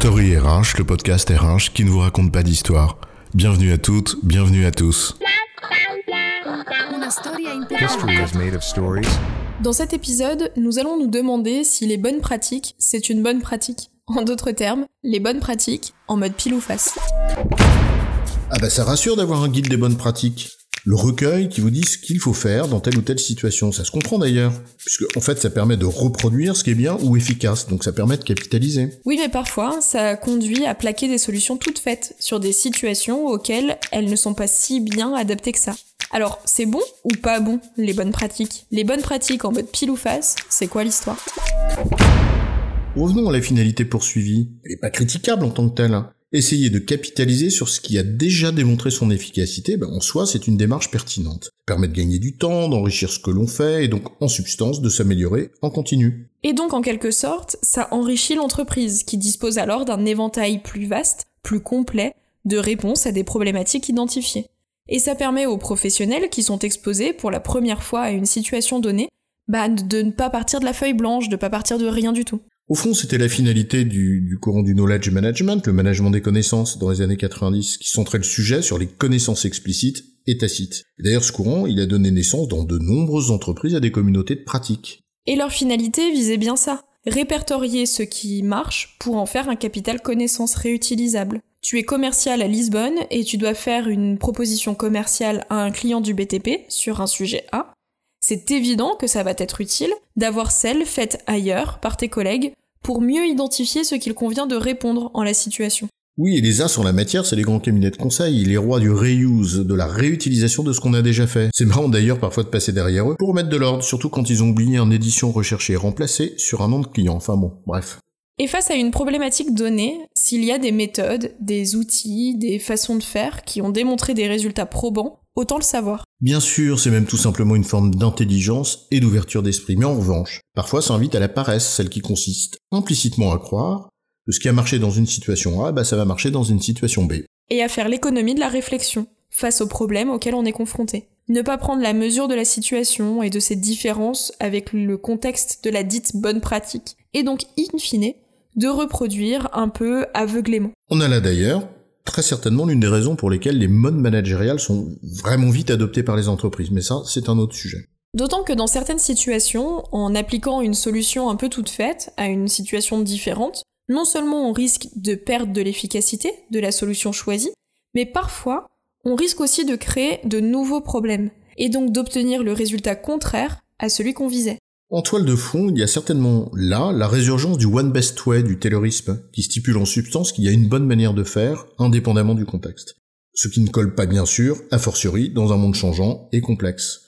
Story RH, le podcast RH qui ne vous raconte pas d'histoire. Bienvenue à toutes, bienvenue à tous. Dans cet épisode, nous allons nous demander si les bonnes pratiques, c'est une bonne pratique. En d'autres termes, les bonnes pratiques en mode pile ou face. Ah bah ça rassure d'avoir un guide des bonnes pratiques. Le recueil qui vous dit ce qu'il faut faire dans telle ou telle situation. Ça se comprend d'ailleurs. Puisque en fait ça permet de reproduire ce qui est bien ou efficace. Donc ça permet de capitaliser. Oui, mais parfois, ça conduit à plaquer des solutions toutes faites sur des situations auxquelles elles ne sont pas si bien adaptées que ça. Alors, c'est bon ou pas bon, les bonnes pratiques? Les bonnes pratiques en mode pile ou face, c'est quoi l'histoire? Revenons à la finalité poursuivie. Elle n'est pas critiquable en tant que telle. Essayer de capitaliser sur ce qui a déjà démontré son efficacité, ben, en soi, c'est une démarche pertinente. Permet de gagner du temps, d'enrichir ce que l'on fait, et donc, en substance, de s'améliorer en continu. Et donc, en quelque sorte, ça enrichit l'entreprise, qui dispose alors d'un éventail plus vaste, plus complet, de réponses à des problématiques identifiées. Et ça permet aux professionnels qui sont exposés pour la première fois à une situation donnée, bah, de ne pas partir de la feuille blanche, de pas partir de rien du tout. Au fond, c'était la finalité du, courant du knowledge management, le management des connaissances dans les années 90, qui centrait le sujet sur les connaissances explicites et tacites. D'ailleurs, ce courant, il a donné naissance dans de nombreuses entreprises à des communautés de pratiques. Et leur finalité visait bien ça. Répertorier ce qui marche pour en faire un capital connaissance réutilisable. Tu es commercial à Lisbonne et tu dois faire une proposition commerciale à un client du BTP sur un sujet A. C'est évident que ça va être utile d'avoir celle faite ailleurs par tes collègues pour mieux identifier ce qu'il convient de répondre en la situation. Oui, et les as sur la matière, c'est les grands cabinets de conseil, les rois du reuse, de la réutilisation de ce qu'on a déjà fait. C'est marrant d'ailleurs parfois de passer derrière eux pour remettre de l'ordre, surtout quand ils ont oublié une édition recherchée et remplacée sur un nom de client. Enfin bon, bref. Et face à une problématique donnée, s'il y a des méthodes, des outils, des façons de faire qui ont démontré des résultats probants, autant le savoir. Bien sûr, c'est même tout simplement une forme d'intelligence et d'ouverture d'esprit, mais en revanche, parfois ça invite à la paresse, celle qui consiste implicitement à croire que ce qui a marché dans une situation A, bah ça va marcher dans une situation B. Et à faire l'économie de la réflexion face aux problèmes auxquels on est confronté. Ne pas prendre la mesure de la situation et de ses différences avec le contexte de la dite bonne pratique, et donc, in fine, de reproduire un peu aveuglément. On a là d'ailleurs très certainement l'une des raisons pour lesquelles les modes managériales sont vraiment vite adoptés par les entreprises, mais ça, c'est un autre sujet. D'autant que dans certaines situations, en appliquant une solution un peu toute faite à une situation différente, non seulement on risque de perdre de l'efficacité de la solution choisie, mais parfois on risque aussi de créer de nouveaux problèmes, et donc d'obtenir le résultat contraire à celui qu'on visait. En toile de fond, il y a certainement là la résurgence du one best way du taylorisme, qui stipule en substance qu'il y a une bonne manière de faire, indépendamment du contexte. Ce qui ne colle pas bien sûr, a fortiori, dans un monde changeant et complexe.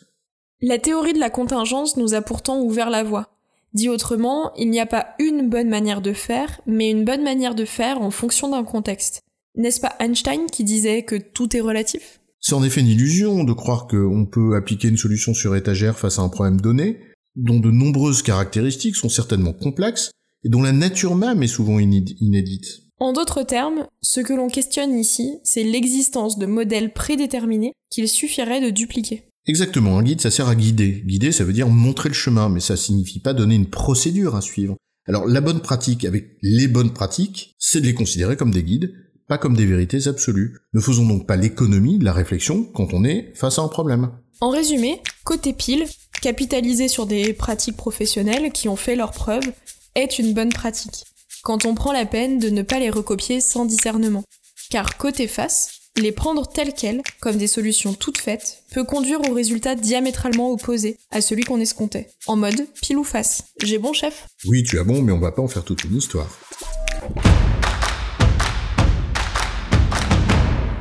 La théorie de la contingence nous a pourtant ouvert la voie. Dit autrement, il n'y a pas une bonne manière de faire, mais une bonne manière de faire en fonction d'un contexte. N'est-ce pas Einstein qui disait que tout est relatif? C'est en effet une illusion de croire qu'on peut appliquer une solution sur étagère face à un problème donné, dont de nombreuses caractéristiques sont certainement complexes, et dont la nature même est souvent inéd- inédite. En d'autres termes, ce que l'on questionne ici, c'est l'existence de modèles prédéterminés qu'il suffirait de dupliquer. Exactement, un guide ça sert à guider. Guider ça veut dire montrer le chemin, mais ça signifie pas donner une procédure à suivre. Alors la bonne pratique avec les bonnes pratiques, c'est de les considérer comme des guides, pas comme des vérités absolues. Ne faisons donc pas l'économie de la réflexion quand on est face à un problème. En résumé, côté pile, capitaliser sur des pratiques professionnelles qui ont fait leurs preuves est une bonne pratique, quand on prend la peine de ne pas les recopier sans discernement. Car côté face, les prendre telles quelles, comme des solutions toutes faites, peut conduire au résultat diamétralement opposé à celui qu'on escomptait, en mode pile ou face. J'ai bon chef? Oui, tu as bon, mais on va pas en faire toute une histoire.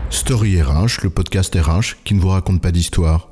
Story RH, le podcast RH qui ne vous raconte pas d'histoire.